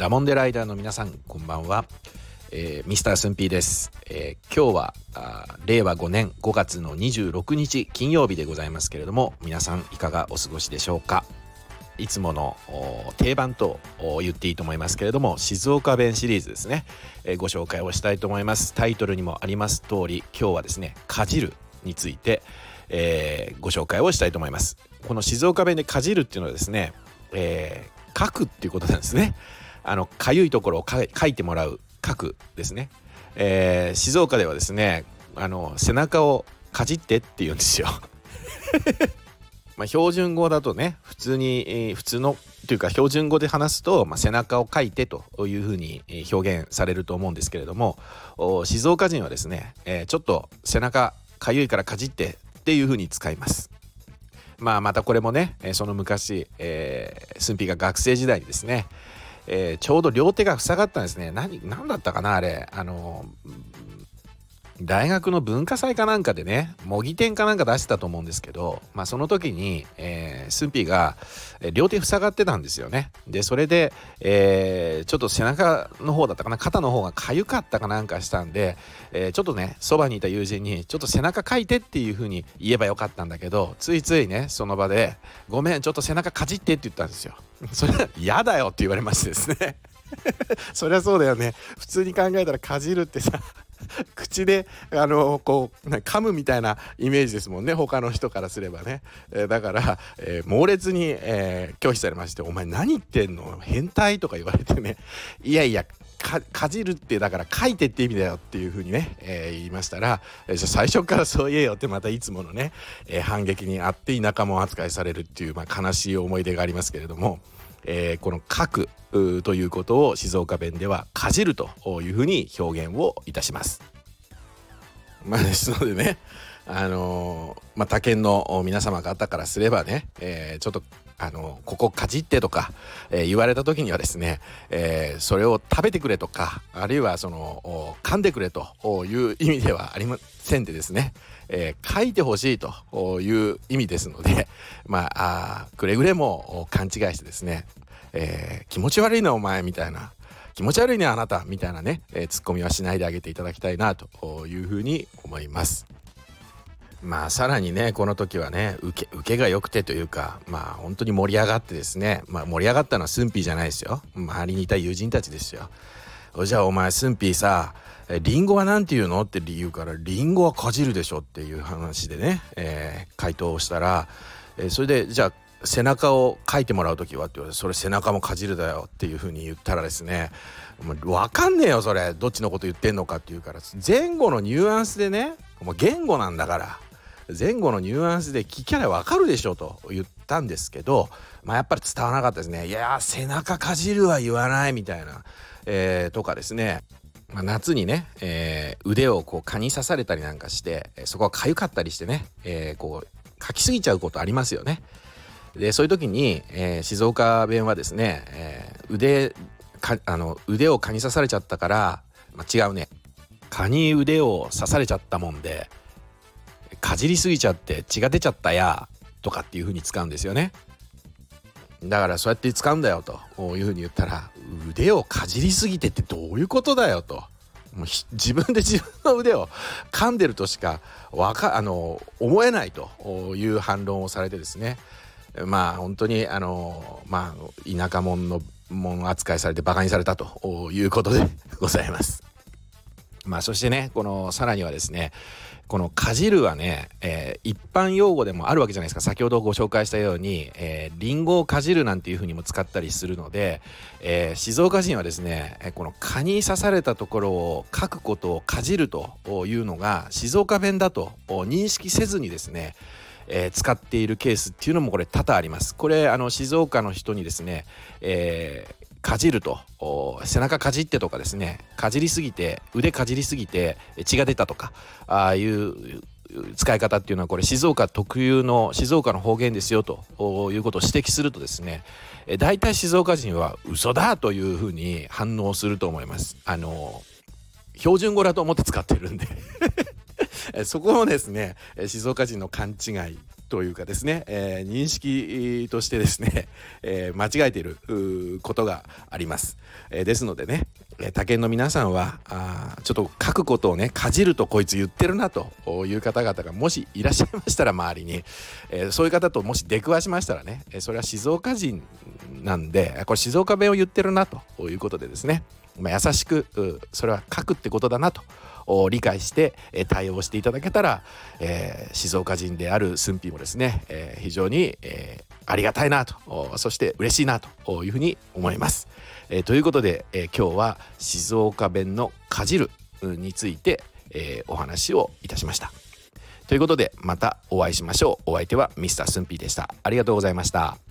ダモンデライダーの皆さんこんばんは、えー、ミスタースンピーです、えー、今日は令和5年5月の26日金曜日でございますけれども皆さんいかがお過ごしでしょうか？いつもの定番と言っていいと思いますけれども静岡弁シリーズですね、えー、ご紹介をしたいと思います。タイトルにもあります通り今日はですねかじるについて、えー、ご紹介をしたいと思います。この静岡弁でかじるっていうのはですね、えー、書くっていうことなんですね。あのかゆいところを書いてもらう書くですね、えー、静岡ではですねあの背中をかじってって言うんですよ まあ標準語だとね普通に、えー、普通のというか標準語で話すと、まあ、背中をかいてというふうに表現されると思うんですけれども静岡人はですね、えー、ちょっと背中かゆいからかじってっていうふうに使います。まあまたこれもねその昔、えー、駿府が学生時代にですね、えー、ちょうど両手が塞がったんですね。何何だったかなあれ。あの大学の文化祭かなんかでね模擬店かなんか出してたと思うんですけど、まあ、その時に、えー、スンピーが両手塞がってたんですよね。でそれで、えー、ちょっと背中の方だったかな肩の方が痒かったかなんかしたんで、えー、ちょっとねそばにいた友人にちょっと背中かいてっていう風に言えばよかったんだけどついついねその場で「ごめんちょっと背中かじって」って言ったんですよ。それ嫌だよって言われましてですね。そりゃそうだよね。普通に考えたらかじるってさ口であのこう噛むみたいなイメージですもんね他の人からすればね、えー、だから、えー、猛烈に、えー、拒否されまして「お前何言ってんの？変態?」とか言われてね「いやいやかじるってだから書いてって意味だよっていう風にね、えー、言いましたら、えー、最初からそう言えよってまたいつものね、えー、反撃にあって田舎者扱いされるっていう、まあ、悲しい思い出がありますけれども、えー、この書くということを静岡弁ではかじるというふうに表現をいたします。まあですのでね。あのー、まあ他県の皆様方からすればね、えー、ちょっとあのここかじってとか、え、言われた時にはですね、え、それを食べてくれとかあるいはその噛んでくれという意味ではありませんでですね、え、書いてほしいという意味ですのでまあくれぐれも勘違いしてですねえ、気持ち悪いなお前みたいな気持ち悪いねあなたみたいなね、えー、ツッコミはしないであげていただきたいなというふうに思います。まあさらにねこの時はね受け受けが良くてというかまあ本当に盛り上がってですねまあ盛り上がったのはスンピーじゃないですよ周りにいた友人たちですよ。じゃあお前スンピーさリンゴは何て言うのって理由からリンゴはかじるでしょっていう話でね、えー、回答をしたら、えー、それでじゃあ背中を書いてもらう時はって言われてそれ背中もかじるだよっていう風に言ったらですねもう分かんねえよそれ。どっちのこと言ってんのかっていうから前後のニュアンスでねもう言語なんだから前後のニュアンスで聞きゃ分かるでしょと言ったんですけど、まあ、やっぱり伝わらなかったですね。いや背中かじるは言わないみたいな、えー、とかですね。まあ、夏にね、えー、腕をこう蚊に刺されたりなんかして、そこが痒かったりしてね、えー、こう書きすぎちゃうことありますよね。でそういう時に、えー、静岡弁はですね、えー、腕かあの腕を蚊に刺されちゃったから、まあ、違うね。蚊に腕を刺されちゃったもんでかじりすぎちゃって血が出ちゃったやとかっていう風に使うんですよね。だからそうやって使うんだよという風に言ったら腕をかじりすぎてってどういうことだよと。もう自分で自分の腕を噛んでるとしかわかあの思えないという反論をされてですね。まあ本当にあのまあ田舎者のもん扱いされてバカにされたということで ございます。まあそしてねこのさらにはですねこのかじるはね、えー、一般用語でもあるわけじゃないですか先ほどご紹介したように、えー、リンゴをかじるなんていうふうにも使ったりするので、えー、静岡人はですねこの蚊に刺されたところを書くことをかじるというのが静岡弁だと認識せずにですねえー、使っているケースっていうのもこれ多々あります。これあの静岡の人にですね、えー、かじると背中かじってとかですねかじりすぎて腕かじりすぎて血が出たとかああいう使い方っていうのはこれ静岡特有の静岡の方言ですよということを指摘するとですね大体静岡人は嘘だというふうに反応すると思います。あの標準語だと思って使ってるんでそこもですね静岡人の勘違いというかですね、えー、認識としてですね、えー、間違えていることがあります、えー、ですのでねえ他県の皆さんはあちょっと書くことをねかじるとこいつ言ってるなという方々がもしいらっしゃいましたら周りに、え、そういう方ともし出くわしましたらねえそれは静岡人なんでこれ静岡弁を言ってるなということでですね、まあ、優しくそれは書くってことだなと理解して対応していただけたら、えー、静岡人である駿府もですね、えー、非常に、えー、ありがたいなとそして嬉しいなというふうに思います。えー、ということで、えー、今日は静岡弁のかじるについて、えー、お話をいたしました。ということでまたお会いしましょう。お相手はミスタースンピーでした。ありがとうございました。